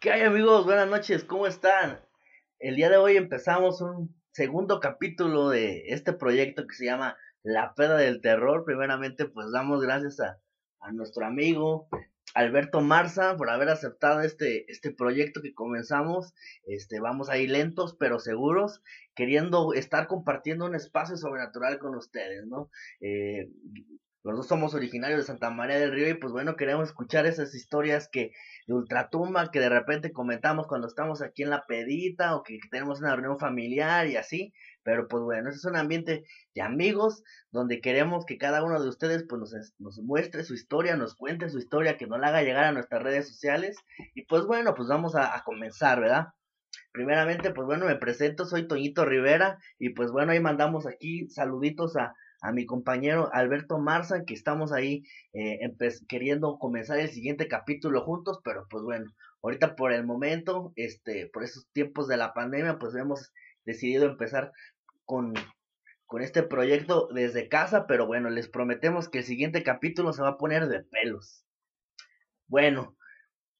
¿Qué hay amigos? Buenas noches, ¿cómo están? El día de hoy empezamos un segundo capítulo de este proyecto que se llama La Peda del Terror. Primeramente, pues damos gracias a, a nuestro amigo Alberto Marza por haber aceptado este, este proyecto que comenzamos. Este, vamos ahí lentos pero seguros, queriendo estar compartiendo un espacio sobrenatural con ustedes, ¿no? Eh, los dos somos originarios de Santa María del Río y pues bueno, queremos escuchar esas historias que de ultratumba que de repente comentamos cuando estamos aquí en la pedita o que tenemos una reunión familiar y así. Pero pues bueno, ese es un ambiente de amigos donde queremos que cada uno de ustedes pues nos, nos muestre su historia, nos cuente su historia, que nos la haga llegar a nuestras redes sociales. Y pues bueno, pues vamos a, a comenzar, ¿verdad? Primeramente, pues bueno, me presento, soy Toñito Rivera y pues bueno, ahí mandamos aquí saluditos a, a mi compañero Alberto Marza, que estamos ahí eh, queriendo comenzar el siguiente capítulo juntos, pero pues bueno, ahorita por el momento, este, por esos tiempos de la pandemia, pues hemos decidido empezar con, con este proyecto desde casa, pero bueno, les prometemos que el siguiente capítulo se va a poner de pelos. Bueno,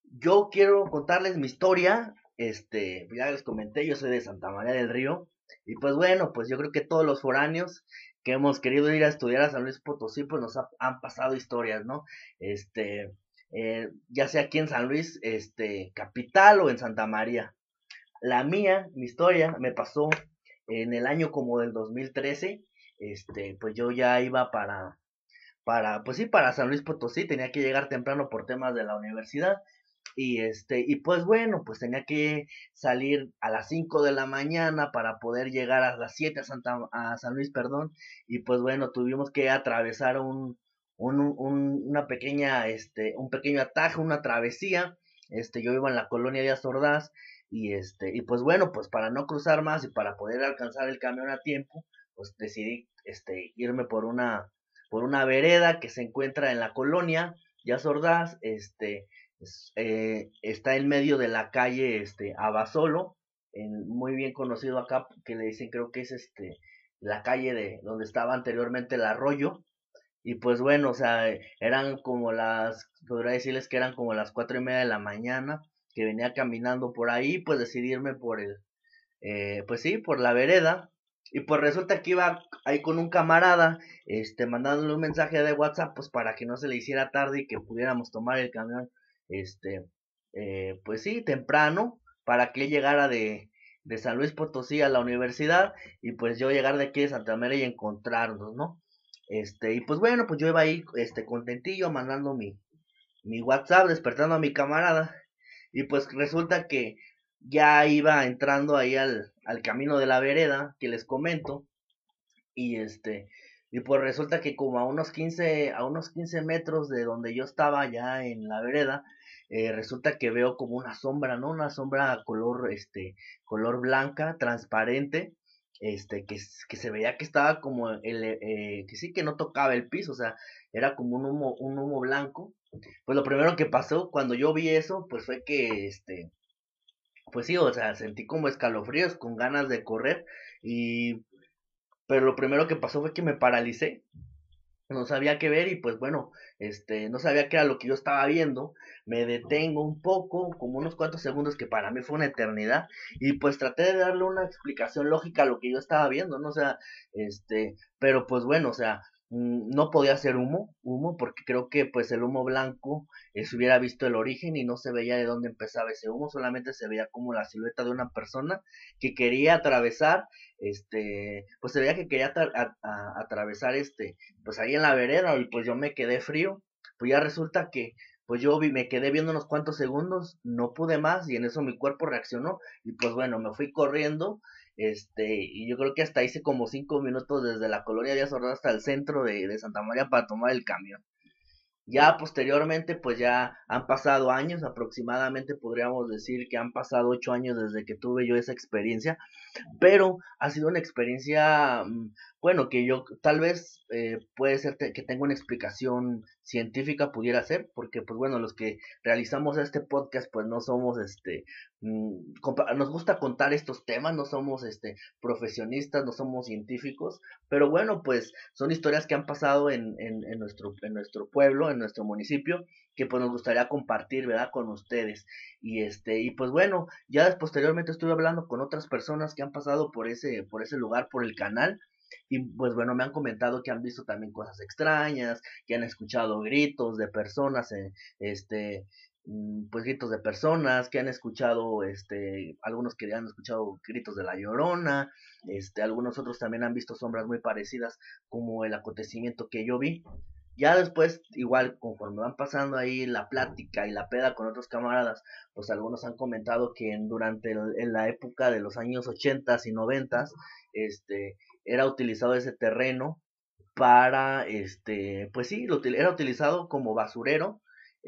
yo quiero contarles mi historia, este, ya les comenté, yo soy de Santa María del Río, y pues bueno, pues yo creo que todos los foráneos que hemos querido ir a estudiar a San Luis Potosí, pues nos han pasado historias, ¿no? Este, eh, ya sea aquí en San Luis, este, capital o en Santa María. La mía, mi historia, me pasó en el año como del 2013, este, pues yo ya iba para, para, pues sí, para San Luis Potosí, tenía que llegar temprano por temas de la universidad, y este, y pues bueno, pues tenía que salir a las 5 de la mañana para poder llegar a las 7 a, Santa, a San Luis, perdón, y pues bueno, tuvimos que atravesar un, un, un, una pequeña, este, un pequeño atajo, una travesía, este, yo iba en la colonia de Azordaz, y este, y pues bueno, pues para no cruzar más y para poder alcanzar el camión a tiempo, pues decidí, este, irme por una, por una vereda que se encuentra en la colonia de Azordaz, este, eh, está en medio de la calle este Abasolo, en, muy bien conocido acá, que le dicen creo que es este la calle de donde estaba anteriormente el arroyo. Y pues bueno, o sea, eran como las, podría decirles que eran como las cuatro y media de la mañana, que venía caminando por ahí, pues decidirme por el, eh, pues sí, por la vereda. Y pues resulta que iba ahí con un camarada, este, mandándole un mensaje de WhatsApp, pues para que no se le hiciera tarde y que pudiéramos tomar el camión este, eh, pues sí, temprano, para que llegara de, de San Luis Potosí a la universidad y pues yo llegar de aquí de Santa María y encontrarnos, ¿no? Este, y pues bueno, pues yo iba ahí, este, contentillo, mandando mi, mi WhatsApp, despertando a mi camarada, y pues resulta que ya iba entrando ahí al, al camino de la vereda, que les comento, y este, y pues resulta que como a unos 15, a unos 15 metros de donde yo estaba ya en la vereda, eh, resulta que veo como una sombra, ¿no? Una sombra color, este, color blanca, transparente, este, que, que se veía que estaba como el, eh, que sí que no tocaba el piso, o sea, era como un humo, un humo blanco. Pues lo primero que pasó cuando yo vi eso, pues fue que, este, pues sí, o sea, sentí como escalofríos, con ganas de correr, y, pero lo primero que pasó fue que me paralicé, no sabía qué ver y pues bueno, este, no sabía qué era lo que yo estaba viendo, me detengo un poco, como unos cuantos segundos que para mí fue una eternidad, y pues traté de darle una explicación lógica a lo que yo estaba viendo, ¿no? O sea, este, pero pues bueno, o sea, no podía ser humo, humo, porque creo que pues el humo blanco eh, se hubiera visto el origen y no se veía de dónde empezaba ese humo, solamente se veía como la silueta de una persona que quería atravesar este, pues se veía que quería atravesar este, pues ahí en la vereda y pues yo me quedé frío, pues ya resulta que pues yo vi, me quedé viendo unos cuantos segundos, no pude más y en eso mi cuerpo reaccionó y pues bueno, me fui corriendo, este, y yo creo que hasta hice como cinco minutos desde la colonia de Azorada hasta el centro de, de Santa María para tomar el camión. Ya posteriormente, pues ya han pasado años, aproximadamente podríamos decir que han pasado ocho años desde que tuve yo esa experiencia, pero ha sido una experiencia, mm, bueno, que yo tal vez eh, puede ser que tenga una explicación científica pudiera ser, porque pues bueno, los que realizamos este podcast pues no somos este, nos gusta contar estos temas, no somos este profesionistas, no somos científicos, pero bueno, pues son historias que han pasado en, en, nuestro, en nuestro pueblo, en nuestro municipio, que pues nos gustaría compartir, ¿verdad? Con ustedes. Y este, y pues bueno, ya posteriormente estuve hablando con otras personas que han pasado por ese, por ese lugar, por el canal, y pues bueno, me han comentado que han visto también cosas extrañas, que han escuchado gritos de personas, eh, este, mm, pues gritos de personas, que han escuchado, este, algunos que han escuchado gritos de la llorona, este, algunos otros también han visto sombras muy parecidas como el acontecimiento que yo vi. Ya después, igual, conforme van pasando ahí la plática y la peda con otros camaradas, pues algunos han comentado que durante en la época de los años 80 y 90, este, era utilizado ese terreno para, este, pues sí, lo, era utilizado como basurero,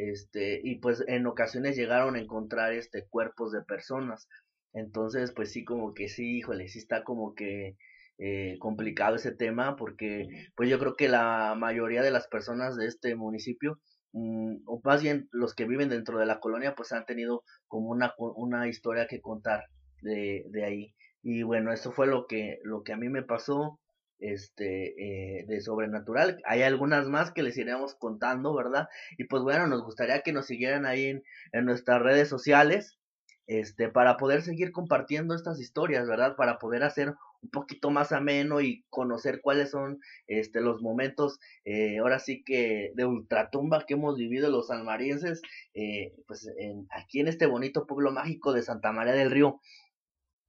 este, y pues en ocasiones llegaron a encontrar, este, cuerpos de personas. Entonces, pues sí, como que sí, híjole, sí está como que eh, complicado ese tema, porque pues yo creo que la mayoría de las personas de este municipio, mm, o más bien los que viven dentro de la colonia, pues han tenido como una, una historia que contar de, de ahí. Y bueno, eso fue lo que, lo que a mí me pasó este eh, de sobrenatural. Hay algunas más que les iremos contando, ¿verdad? Y pues bueno, nos gustaría que nos siguieran ahí en, en nuestras redes sociales, este, para poder seguir compartiendo estas historias, ¿verdad? Para poder hacer un poquito más ameno y conocer cuáles son este los momentos eh, ahora sí que de ultratumba que hemos vivido los almarienses eh, pues en, aquí en este bonito pueblo mágico de Santa María del Río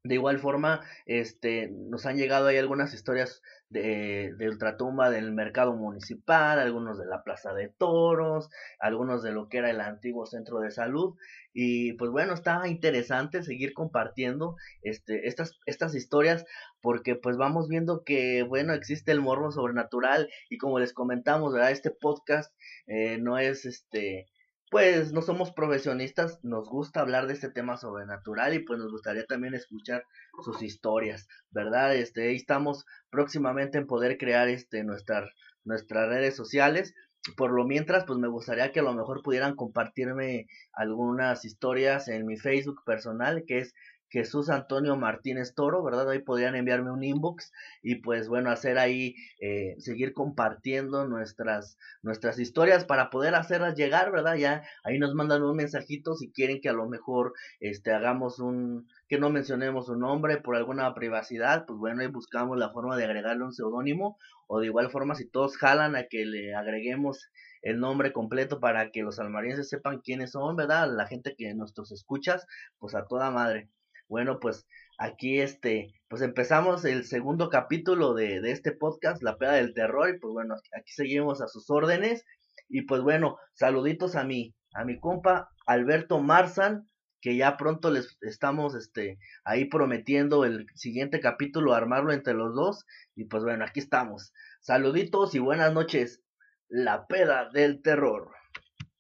de igual forma, este, nos han llegado ahí algunas historias de, de ultratumba del mercado municipal, algunos de la plaza de toros, algunos de lo que era el antiguo centro de salud. Y pues bueno, está interesante seguir compartiendo este, estas, estas historias porque pues vamos viendo que bueno, existe el morbo sobrenatural y como les comentamos, ¿verdad? Este podcast eh, no es este pues no somos profesionistas, nos gusta hablar de este tema sobrenatural y pues nos gustaría también escuchar sus historias, ¿verdad? Este, ahí estamos próximamente en poder crear este nuestras nuestras redes sociales. Por lo mientras, pues me gustaría que a lo mejor pudieran compartirme algunas historias en mi Facebook personal, que es Jesús Antonio Martínez Toro, ¿verdad? Ahí podrían enviarme un inbox y pues bueno, hacer ahí, eh, seguir compartiendo nuestras, nuestras historias para poder hacerlas llegar, ¿verdad? Ya ahí nos mandan un mensajito si quieren que a lo mejor este, hagamos un, que no mencionemos un nombre por alguna privacidad, pues bueno, ahí buscamos la forma de agregarle un seudónimo o de igual forma si todos jalan a que le agreguemos el nombre completo para que los almarienses sepan quiénes son, ¿verdad? La gente que nuestros escuchas, pues a toda madre. Bueno, pues aquí este, pues empezamos el segundo capítulo de, de este podcast, La Peda del Terror, y pues bueno, aquí seguimos a sus órdenes. Y pues bueno, saluditos a mi, a mi compa Alberto Marzan, que ya pronto les estamos este, ahí prometiendo el siguiente capítulo, armarlo entre los dos. Y pues bueno, aquí estamos. Saluditos y buenas noches. La peda del terror.